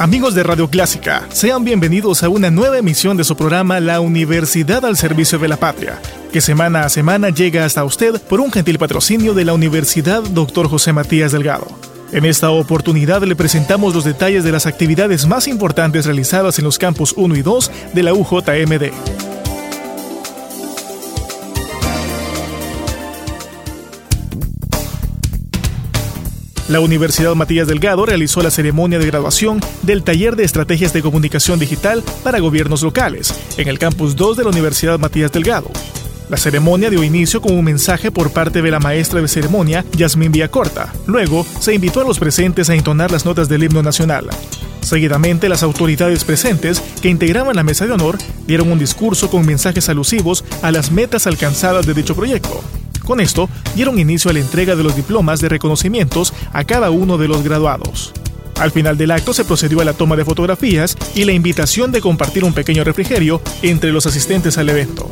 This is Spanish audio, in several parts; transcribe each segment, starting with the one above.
Amigos de Radio Clásica, sean bienvenidos a una nueva emisión de su programa La Universidad al Servicio de la Patria, que semana a semana llega hasta usted por un gentil patrocinio de la Universidad Dr. José Matías Delgado. En esta oportunidad le presentamos los detalles de las actividades más importantes realizadas en los campus 1 y 2 de la UJMD. La Universidad Matías Delgado realizó la ceremonia de graduación del taller de estrategias de comunicación digital para gobiernos locales en el campus 2 de la Universidad Matías Delgado. La ceremonia dio inicio con un mensaje por parte de la maestra de ceremonia, Yasmín Villacorta. Luego, se invitó a los presentes a entonar las notas del himno nacional. Seguidamente, las autoridades presentes que integraban la mesa de honor dieron un discurso con mensajes alusivos a las metas alcanzadas de dicho proyecto. Con esto, dieron inicio a la entrega de los diplomas de reconocimientos a cada uno de los graduados. Al final del acto se procedió a la toma de fotografías y la invitación de compartir un pequeño refrigerio entre los asistentes al evento.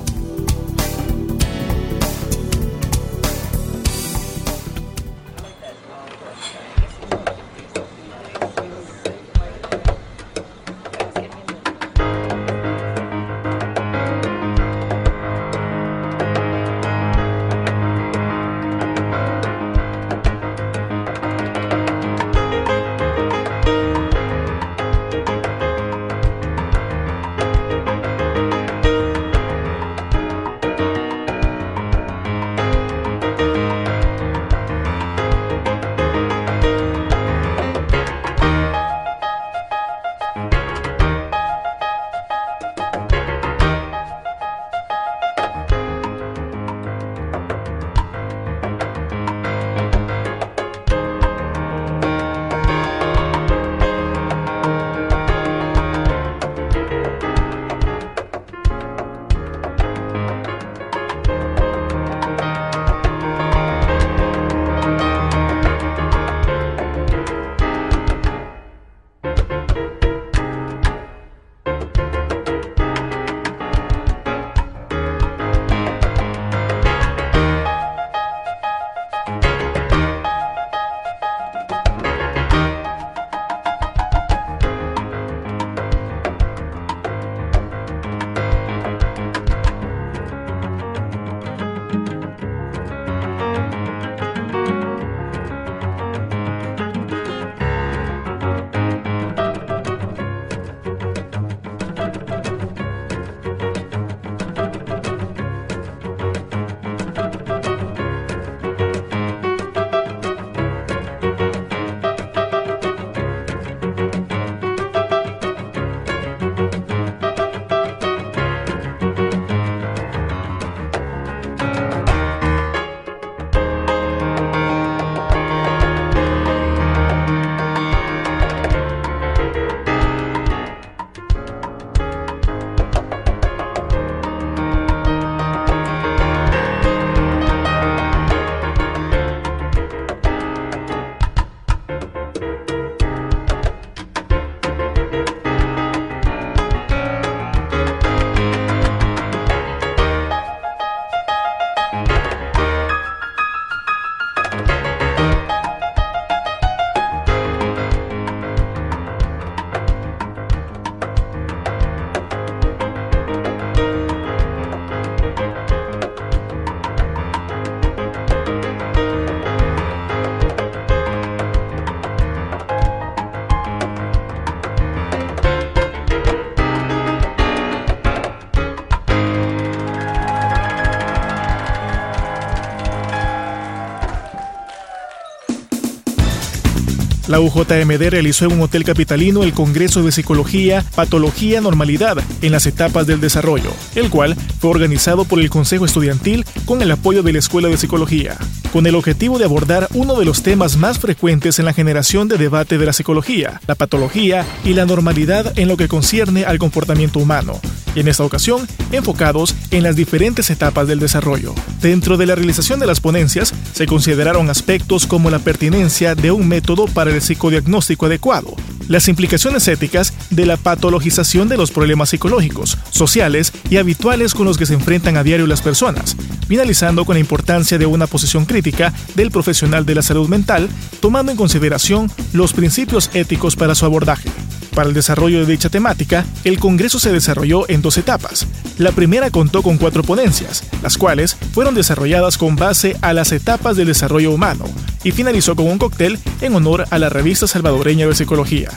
La UJMD realizó en un hotel capitalino el Congreso de Psicología, Patología, Normalidad en las etapas del desarrollo, el cual fue organizado por el Consejo Estudiantil con el apoyo de la Escuela de Psicología, con el objetivo de abordar uno de los temas más frecuentes en la generación de debate de la psicología, la patología y la normalidad en lo que concierne al comportamiento humano, en esta ocasión enfocados en las diferentes etapas del desarrollo. Dentro de la realización de las ponencias se consideraron aspectos como la pertinencia de un método para el psicodiagnóstico adecuado, las implicaciones éticas de la patologización de los problemas psicológicos, sociales y habituales con los que se enfrentan a diario las personas, finalizando con la importancia de una posición crítica del profesional de la salud mental, tomando en consideración los principios éticos para su abordaje. Para el desarrollo de dicha temática, el Congreso se desarrolló en dos etapas. La primera contó con cuatro ponencias, las cuales fueron desarrolladas con base a las etapas del desarrollo humano, y finalizó con un cóctel en honor a la revista salvadoreña de psicología.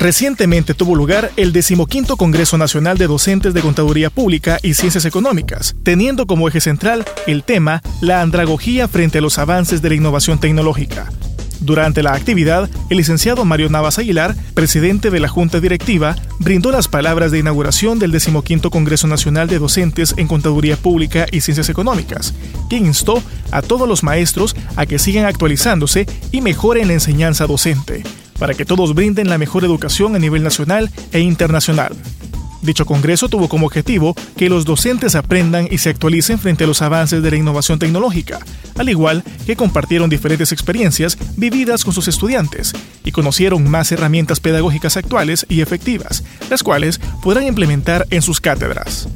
Recientemente tuvo lugar el decimoquinto Congreso Nacional de Docentes de Contaduría Pública y Ciencias Económicas, teniendo como eje central el tema la andragogía frente a los avances de la innovación tecnológica. Durante la actividad, el licenciado Mario Navas Aguilar, presidente de la Junta Directiva, brindó las palabras de inauguración del 15 Congreso Nacional de Docentes en Contaduría Pública y Ciencias Económicas, quien instó a todos los maestros a que sigan actualizándose y mejoren la enseñanza docente, para que todos brinden la mejor educación a nivel nacional e internacional. Dicho congreso tuvo como objetivo que los docentes aprendan y se actualicen frente a los avances de la innovación tecnológica, al igual que compartieron diferentes experiencias vividas con sus estudiantes y conocieron más herramientas pedagógicas actuales y efectivas, las cuales podrán implementar en sus cátedras.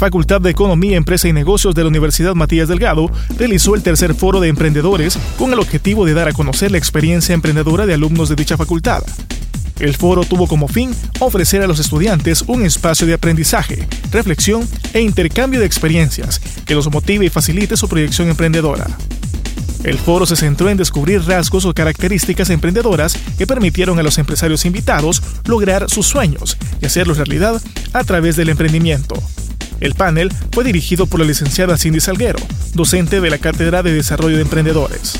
Facultad de Economía, Empresa y Negocios de la Universidad Matías Delgado realizó el tercer foro de emprendedores con el objetivo de dar a conocer la experiencia emprendedora de alumnos de dicha facultad. El foro tuvo como fin ofrecer a los estudiantes un espacio de aprendizaje, reflexión e intercambio de experiencias que los motive y facilite su proyección emprendedora. El foro se centró en descubrir rasgos o características emprendedoras que permitieron a los empresarios invitados lograr sus sueños y hacerlos realidad a través del emprendimiento. El panel fue dirigido por la licenciada Cindy Salguero, docente de la Cátedra de Desarrollo de Emprendedores.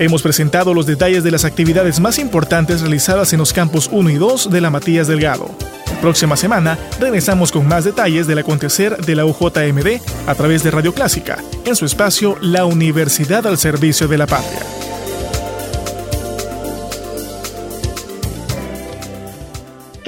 Hemos presentado los detalles de las actividades más importantes realizadas en los campos 1 y 2 de la Matías Delgado. Próxima semana regresamos con más detalles del acontecer de la UJMD a través de Radio Clásica, en su espacio La Universidad al Servicio de la Patria.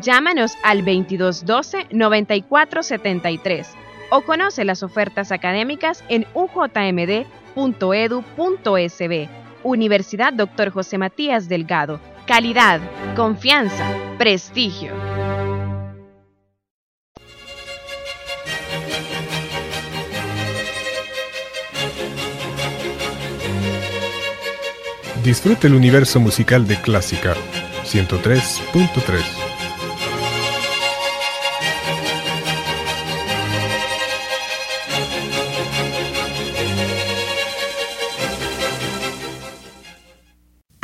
Llámanos al 2212 9473 o conoce las ofertas académicas en ujmd.edu.sb. Universidad Dr. José Matías Delgado. Calidad, confianza, prestigio. Disfrute el universo musical de Clásica 103.3.